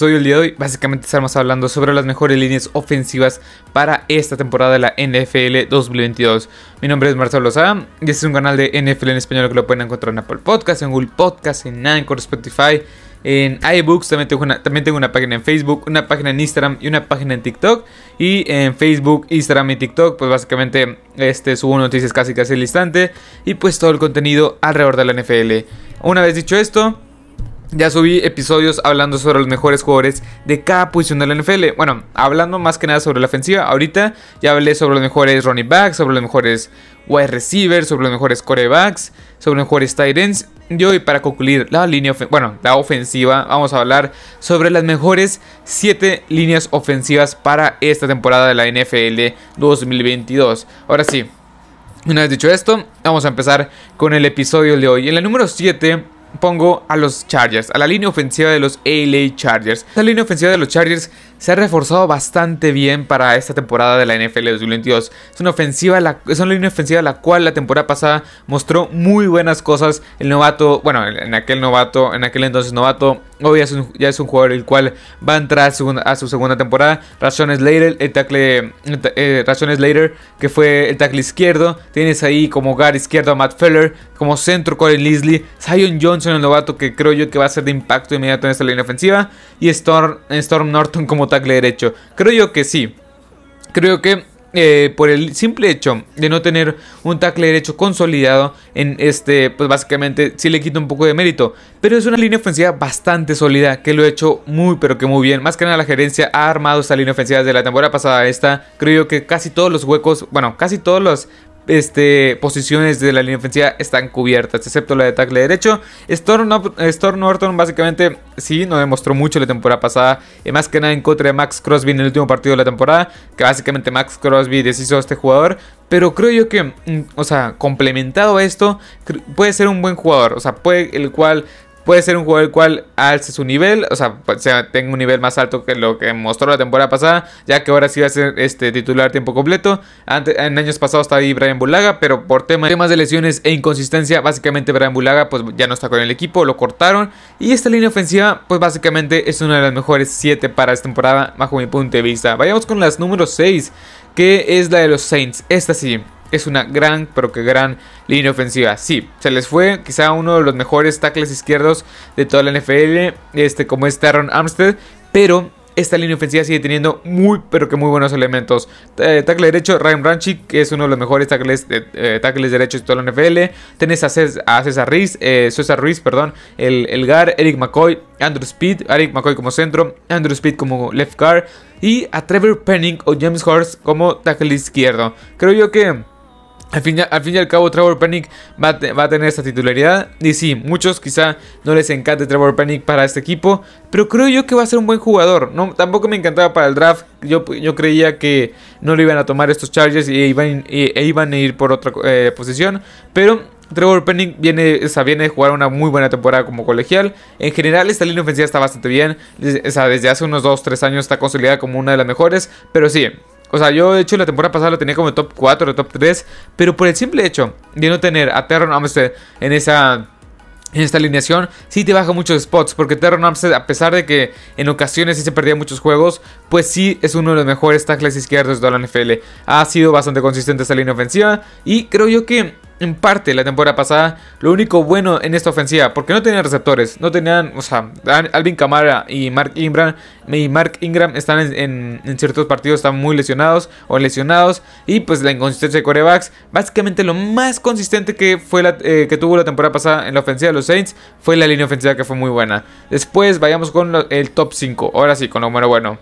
episodio del día de hoy, básicamente estamos hablando sobre las mejores líneas ofensivas para esta temporada de la NFL 2022. Mi nombre es Marcelo Lozada y este es un canal de NFL en español que lo pueden encontrar en Apple Podcast, en Google Podcast, en Anchor, Spotify, en iBooks. También tengo, una, también tengo una página en Facebook, una página en Instagram y una página en TikTok. Y en Facebook, Instagram y TikTok, pues básicamente este, subo noticias casi casi al instante y pues todo el contenido alrededor de la NFL. Una vez dicho esto, ya subí episodios hablando sobre los mejores jugadores de cada posición de la NFL. Bueno, hablando más que nada sobre la ofensiva. Ahorita ya hablé sobre los mejores running backs, sobre los mejores wide receivers, sobre los mejores corebacks, sobre los mejores tight ends. Y hoy para concluir la línea, bueno, la ofensiva, vamos a hablar sobre las mejores 7 líneas ofensivas para esta temporada de la NFL 2022. Ahora sí, una vez dicho esto, vamos a empezar con el episodio de hoy. En la número 7 pongo a los Chargers, a la línea ofensiva de los LA Chargers. La línea ofensiva de los Chargers se ha reforzado bastante bien para esta temporada de la NFL 2022. Es una, ofensiva, es una línea ofensiva la cual la temporada pasada mostró muy buenas cosas. El novato, bueno, en aquel novato, en aquel entonces novato, hoy ya es un, jugador el cual va a entrar a su segunda temporada. Rashon Slater, el tackle, eh, Slater, que fue el tackle izquierdo. Tienes ahí como guard izquierdo a Matt Feller, como centro Corey Leslie, Zion Johnson, el novato que creo yo que va a ser de impacto inmediato en esta línea ofensiva. Y Storm, Storm Norton como tackle derecho. Creo yo que sí. Creo que eh, por el simple hecho de no tener un tackle derecho consolidado en este, pues básicamente sí le quita un poco de mérito. Pero es una línea ofensiva bastante sólida que lo ha hecho muy pero que muy bien. Más que nada la gerencia ha armado esta línea ofensiva desde la temporada pasada esta. Creo yo que casi todos los huecos, bueno, casi todos los este, posiciones de la línea ofensiva están cubiertas, excepto la de tackle derecho. Storm, Norton básicamente sí, no demostró mucho la temporada pasada, y más que nada en contra de Max Crosby en el último partido de la temporada, que básicamente Max Crosby deshizo a este jugador. Pero creo yo que, mm, o sea, complementado a esto, puede ser un buen jugador, o sea, puede el cual Puede ser un jugador el cual alce su nivel, o sea, pues, tenga un nivel más alto que lo que mostró la temporada pasada, ya que ahora sí va a ser este titular tiempo completo. en años pasados estaba ahí Brian Bulaga, pero por temas de lesiones e inconsistencia, básicamente Brian Bulaga pues ya no está con el equipo, lo cortaron. Y esta línea ofensiva, pues básicamente es una de las mejores 7 para esta temporada, bajo mi punto de vista. Vayamos con las números 6, que es la de los Saints. Esta sí es una gran, pero que gran línea ofensiva. Sí, se les fue quizá uno de los mejores tackles izquierdos de toda la NFL, este como es Terron Armstead, pero esta línea ofensiva sigue teniendo muy, pero que muy buenos elementos. Eh, tackle derecho, Ryan Branchick, que es uno de los mejores tackles, eh, tackles derechos de toda la NFL. Tenés a, César, Ruiz, eh, César Ruiz, perdón, el, el GAR, Eric McCoy, Andrew Speed, Eric McCoy como centro, Andrew Speed como left guard. Y a Trevor Penning o James Horst como tackle izquierdo. Creo yo que al fin, y al cabo, Trevor Pennick va a, tener esta titularidad. Y sí, muchos quizá no les encante Trevor Pennick para este equipo. Pero creo yo que va a ser un buen jugador. No, tampoco me encantaba para el draft. Yo, yo creía que no lo iban a tomar estos Chargers y iban, e iban a ir por otra eh, posición. Pero Trevor Penning viene, o viene de jugar una muy buena temporada como colegial. En general, esta línea ofensiva está bastante bien. desde hace unos 2-3 años está consolidada como una de las mejores. Pero sí, o sea, yo de hecho la temporada pasada lo tenía como top 4 o top 3. Pero por el simple hecho de no tener a Terron Armstead en esa en esta alineación sí te baja muchos spots, porque Terron Armstead, a pesar de que en ocasiones sí se perdía muchos juegos, pues sí es uno de los mejores tackles izquierdos de la NFL. Ha sido bastante consistente esta línea ofensiva y creo yo que en parte la temporada pasada lo único bueno en esta ofensiva, porque no tenían receptores, no tenían, o sea, Alvin Kamara y Mark Ingram, y Mark Ingram están en, ciertos partidos, están muy lesionados o lesionados, y pues la inconsistencia de corebacks, básicamente lo más consistente que, fue la, eh, que tuvo la temporada pasada en la ofensiva de los Saints fue la línea ofensiva que fue muy buena. Después vayamos con el top 5, ahora sí, con lo número bueno.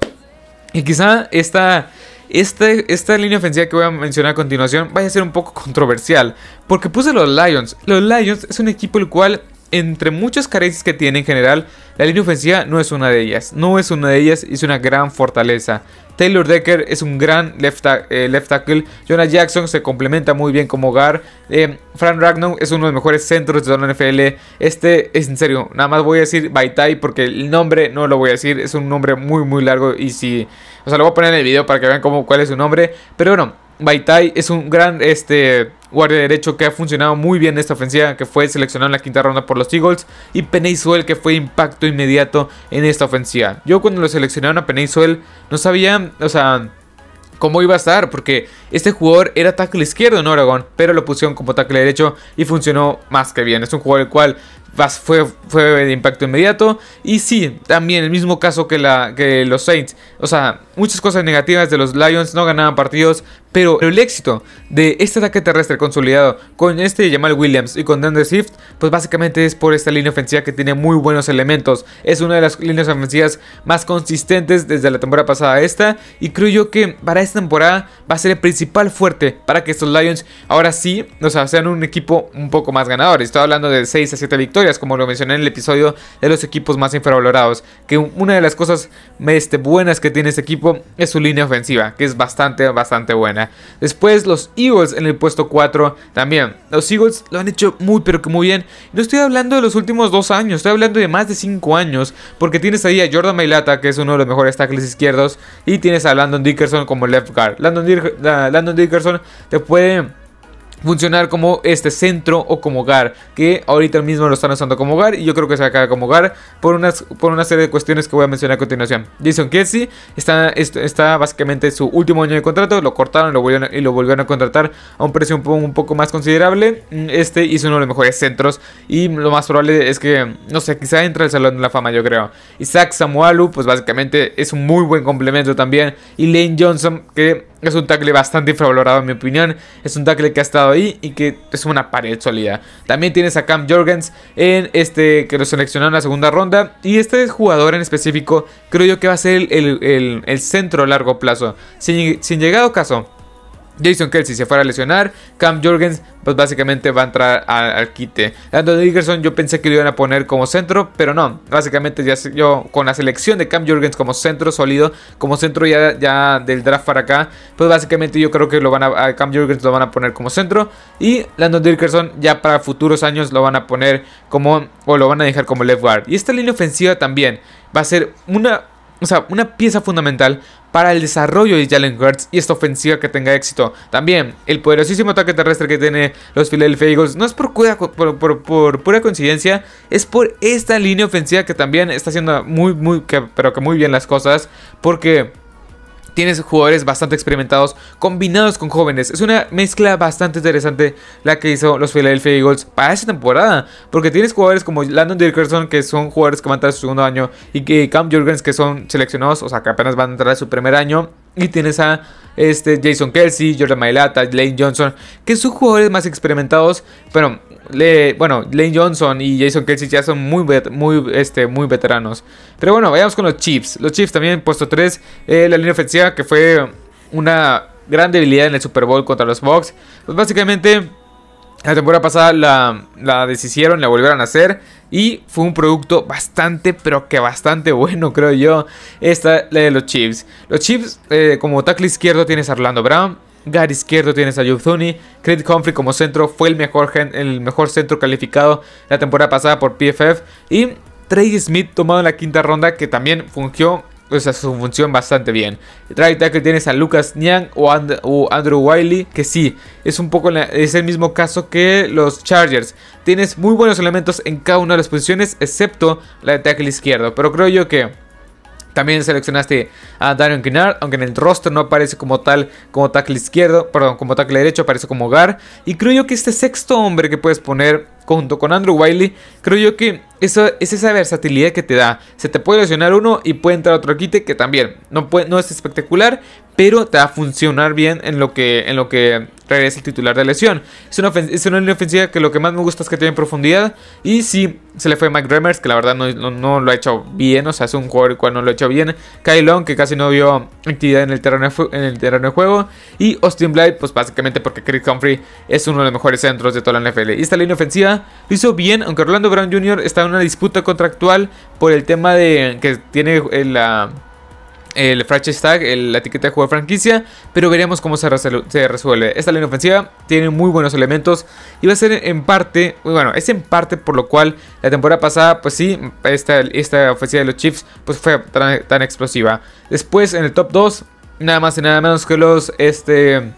Y quizá esta esta, línea ofensiva que voy a mencionar a continuación vaya a ser un poco controversial. Porque puse los Lions. Los Lions es un equipo el cual, entre muchas carencias que tiene en general, la línea ofensiva no es una de ellas. No es una de ellas y es una gran fortaleza. Taylor Decker es un gran left, eh, tackle. Jonah Jackson se complementa muy bien como hogar. Eh, Fran Ragnow es uno de los mejores centros de la NFL. Este es en serio, nada más voy a decir Baitai porque el nombre no lo voy a decir. Es un nombre muy, muy largo. Y si. O sea, lo voy a poner en el video para que vean cómo, cuál es su nombre. Pero bueno, Baitai es un gran este, guardia derecho que ha funcionado muy bien en esta ofensiva, que fue seleccionado en la quinta ronda por los Eagles, y Penny que fue impacto inmediato en esta ofensiva. Yo cuando lo seleccionaron a Penny no sabía, o sea, cómo iba a estar, porque este jugador era tackle izquierdo en Oregon, pero lo pusieron como tackle derecho y funcionó más que bien. Es un jugador el cual fue, fue de impacto inmediato. Y sí, también el mismo caso que, la, que los Saints. O sea, muchas cosas negativas de los Lions, no ganaban partidos, pero el éxito de este ataque terrestre consolidado con este Jamal Williams y con Dander Swift, pues básicamente es por esta línea ofensiva que tiene muy buenos elementos. Es una de las líneas ofensivas más consistentes desde la temporada pasada esta. Y creo yo que para esta temporada va a ser el principal fuerte para que estos Lions ahora sí, o sea, sean un equipo un poco más ganador. Estoy hablando de 6 a 7 victorias, como lo mencioné en el episodio de los equipos más infravalorados. Que una de las cosas este, buenas que tiene este equipo es su línea ofensiva, que es bastante, bastante buena. Después los Eagles en el puesto 4 también. Los Eagles lo han hecho muy pero que muy bien. No estoy hablando de los últimos dos años, estoy hablando de más de 5 años. Porque tienes ahí a Jordan Mailata, que es uno de los mejores tackles izquierdos. Y tienes a Landon Dickerson como left guard. Landon, Landon Dickerson te puede funcionar como este centro o como hogar que ahorita mismo lo están usando como hogar y yo creo que se acaba como hogar por, unas, por una serie de cuestiones que voy a mencionar a continuación. Jason Kelsey está, está básicamente en su último año de contrato, lo cortaron lo volvieron, y lo volvieron a contratar a un precio un poco, más considerable. Este hizo uno de los mejores centros y lo más probable es que, no sé, quizá entre el Salón de la Fama yo creo. Isaac Samualu pues básicamente es un muy buen complemento también y Lane Johnson que es un tackle bastante infravalorado en mi opinión. Es un tackle que ha estado ahí y que es una pared sólida. También tienes a Cam Jorgens en este que lo seleccionaron en la segunda ronda. Y este jugador en específico creo yo que va a ser el, centro a largo plazo. Sin, sin llegado caso Jason Kelsey se fuera a lesionar. Cam Jorgens, pues básicamente va a entrar al, quite. Landon Dickerson, yo pensé que lo iban a poner como centro, pero no. Básicamente, ya yo con la selección de Cam Jorgens como centro sólido, como centro ya, ya del draft para acá, pues básicamente yo creo que lo van a, Cam Jorgens lo van a poner como centro. Y Landon Dickerson, ya para futuros años, lo van a poner como, o lo van a dejar como left guard. Y esta línea ofensiva también va a ser una o sea, una pieza fundamental para el desarrollo de Jalen Hurts y esta ofensiva que tenga éxito. También, el poderosísimo ataque terrestre que tiene los Philadelphia Eagles no es por, pura coincidencia, es por esta línea ofensiva que también está haciendo muy, muy, pero que muy bien las cosas. Porque tienes jugadores bastante experimentados combinados con jóvenes. Es una mezcla bastante interesante la que hizo los Philadelphia Eagles para esta temporada. Porque tienes jugadores como Landon Dickerson, que son jugadores que van a entrar a su segundo año, y que Cam Jurgens, que son seleccionados, o sea, que apenas van a entrar a su primer año. Y tienes a este, Jason Kelsey, Jordan Mailata, Lane Johnson, que son jugadores más experimentados, pero bueno, Lane Johnson y Jason Kelsey ya son muy, muy, este, muy veteranos. Pero bueno, vayamos con los Chiefs. Los Chiefs también puesto 3. Eh, la línea ofensiva que fue una gran debilidad en el Super Bowl contra los Bucks. Pues básicamente la temporada pasada la, la deshicieron, la volvieron a hacer. Y fue un producto bastante, pero que bastante bueno, creo yo. Esta, la de los Chiefs. Los Chiefs, eh, como tackle izquierdo, tienes a Orlando Brown. Gar izquierdo tienes a Yuzuni. Craig Humphrey como centro fue el mejor, el mejor centro calificado la temporada pasada por PFF. Y Trey Smith tomado en la quinta ronda que también fungió o sea, su función bastante bien. Trae que tienes a Lucas Niang o, Andrew Wiley, que sí, es un poco es el mismo caso que los Chargers. Tienes muy buenos elementos en cada una de las posiciones, excepto la de tackle izquierdo. Pero creo yo que también seleccionaste a Darion Kinnard, aunque en el roster no aparece como tal, como tackle izquierdo, perdón, como tackle derecho, aparece como hogar. Y creo yo que este sexto hombre que puedes poner junto con Andrew Wiley, creo yo que eso es esa versatilidad que te da. Se te puede lesionar uno y puede entrar otro quite que también no, puede, no es espectacular, pero te va a funcionar bien en lo que, en lo que regresa el titular de lesión. Es una, es una línea ofensiva que lo que más me gusta es que tiene profundidad. Y si se le fue Mike Remers, que la verdad no, lo ha hecho bien, o sea, es un jugador el cual no lo ha hecho bien. Kyle Long, que casi no vio actividad en el terreno en el terreno de juego. Y Austin Blythe, pues básicamente porque Chris Humphrey es uno de los mejores centros de toda la NFL. Y esta línea ofensiva lo hizo bien, aunque Orlando Brown Jr. está en una disputa contractual por el tema de que tiene la el franchise tag, la etiqueta de juego de franquicia, pero veremos cómo se, resuelve. Esta línea ofensiva tiene muy buenos elementos y va a ser en parte, bueno, es en parte por lo cual la temporada pasada, pues sí, esta, esta ofensiva de los Chiefs pues fue tan, explosiva. Después en el top 2, nada más y nada menos que los, este,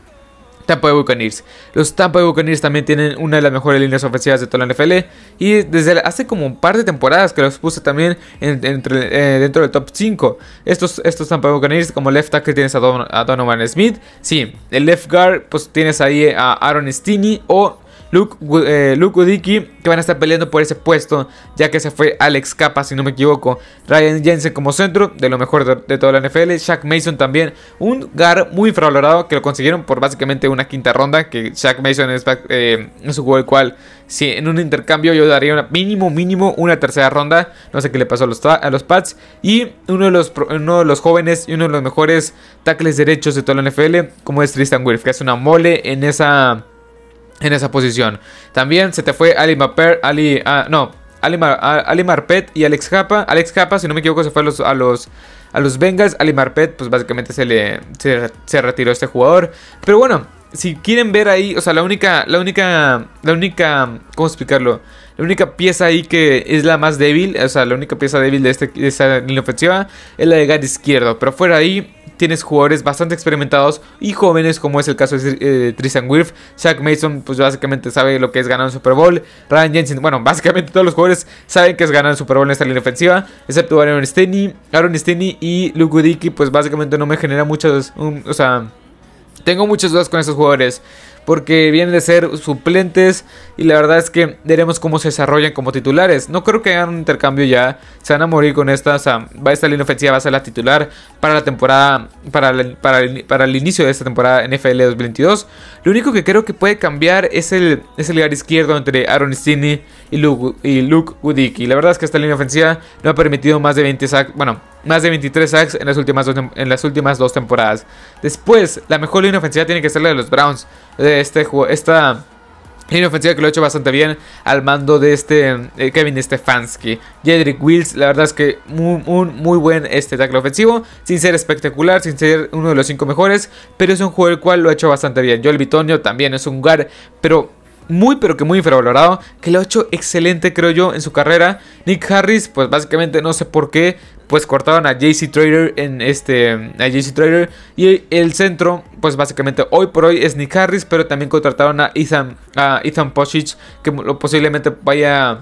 Tampa Bay Buccaneers. Los Tampa Bay Buccaneers también tienen una de las mejores líneas ofensivas de toda la NFL. Y desde hace como un par de temporadas que los puse también entre, eh, dentro del top 5. Estos, estos Tampa Bay Buccaneers, como left tackle tienes a, Donovan Smith. Sí, el left guard, pues tienes ahí a Aaron Stinney o Luke, eh, Udiki, que van a estar peleando por ese puesto, ya que se fue Alex Capa, si no me equivoco. Ryan Jensen como centro, de lo mejor de, toda la NFL. Shaq Mason también, un gar muy infravalorado que lo consiguieron por básicamente una quinta ronda. Que Shaq Mason es, eh, un juego el cual, si en un intercambio yo daría mínimo, mínimo una tercera ronda. No sé qué le pasó a los, a los Pats. Y uno de los, uno de los jóvenes y uno de los mejores tackles derechos de toda la NFL, como es Tristan Wirth, que es una mole en esa en esa posición. También se te fue Ali Maper, Ali, ah, no, Ali, Ali, Marpet y Alex Japa. Alex Japa, si no me equivoco, se fue a los, a los, a los. Ali Marpet, pues básicamente se le se, retiró este jugador. Pero bueno, si quieren ver ahí, o sea, la única, la única, la única, ¿cómo explicarlo? La única pieza ahí que es la más débil, o sea, la única pieza débil de, este, de esta línea ofensiva es la de guard izquierdo. Pero fuera ahí, tienes jugadores bastante experimentados y jóvenes, como es el caso de eh, Tristan Wirth. Shaq Mason, pues básicamente sabe lo que es ganar un Super Bowl. Ryan Jensen, bueno, básicamente todos los jugadores saben que es ganar un Super Bowl en esta línea ofensiva, excepto Aaron Steny, Aaron Steny y Luke pues básicamente no me genera muchos, o sea, tengo muchas dudas con esos jugadores porque vienen de ser suplentes y la verdad es que veremos cómo se desarrollan como titulares. No creo que hagan un intercambio ya, se van a morir con esta, o sea, esta línea ofensiva va a ser la titular para la temporada, para, el inicio de esta temporada NFL 2022. Lo único que creo que puede cambiar es el, es lugar izquierdo entre Aaron Stinney y Luke, y La verdad es que esta línea ofensiva no ha permitido más de 20 sacks, bueno, más de 23 sacks en las últimas dos, en las últimas dos temporadas. Después, la mejor línea ofensiva tiene que ser la de los Browns. Este esta línea ofensiva que lo ha hecho bastante bien al mando de este eh, Kevin Stefanski. Jedrick Wills, la verdad es que muy, muy buen este tackle ofensivo, sin ser espectacular, sin ser uno de los cinco mejores, pero es un juego el cual lo ha hecho bastante bien. Joel Bitonio también es un guard, pero muy pero que muy infravalorado, que lo ha hecho excelente creo yo en su carrera. Nick Harris, pues básicamente no sé por qué, pues cortaron a JC Trader en este a JC Trader y el centro, pues básicamente hoy por hoy es Nick Harris, pero también contrataron a Ethan a Ethan Posic que posiblemente vaya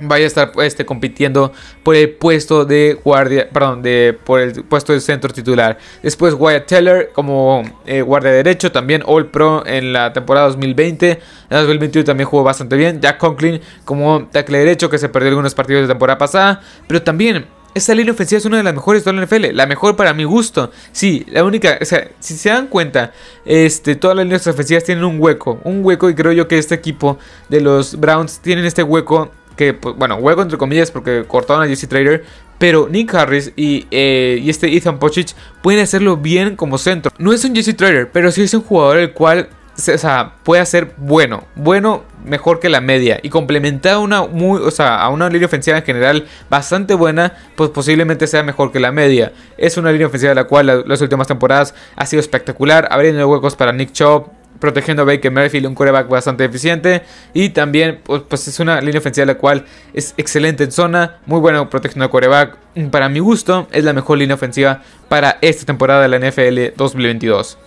vaya a estar este, compitiendo por el puesto de guardia, perdón, de, por el puesto de centro titular. Después Wyatt Teller como eh, guardia derecho, también All Pro en la temporada 2020. En 2021 también jugó bastante bien. Jack Conklin como tackle derecho que se perdió algunos partidos de temporada pasada. Pero también esta línea ofensiva es una de las mejores de la NFL. La mejor para mi gusto. Sí, la única. O sea, si se dan cuenta, este, todas las líneas ofensivas tienen un hueco. Un hueco, y creo yo que este equipo de los Browns tienen este hueco que, pues, bueno, hueco entre comillas porque cortaron a Jesse Trader, pero Nick Harris y, eh, y, este Ethan Pochich pueden hacerlo bien como centro. No es un Jesse Trader, pero sí es un jugador el cual o sea, puede ser bueno, bueno, mejor que la media y complementar a una muy, o sea, a una línea ofensiva en general bastante buena, pues posiblemente sea mejor que la media. Es una línea ofensiva la cual las últimas temporadas ha sido espectacular, abriendo huecos para Nick Chubb, protegiendo a Baker Mayfield, un quarterback bastante eficiente. Y también, pues, pues, es una línea ofensiva la cual es excelente en zona, muy buena protegiendo al quarterback. Para mi gusto, es la mejor línea ofensiva para esta temporada de la NFL 2022.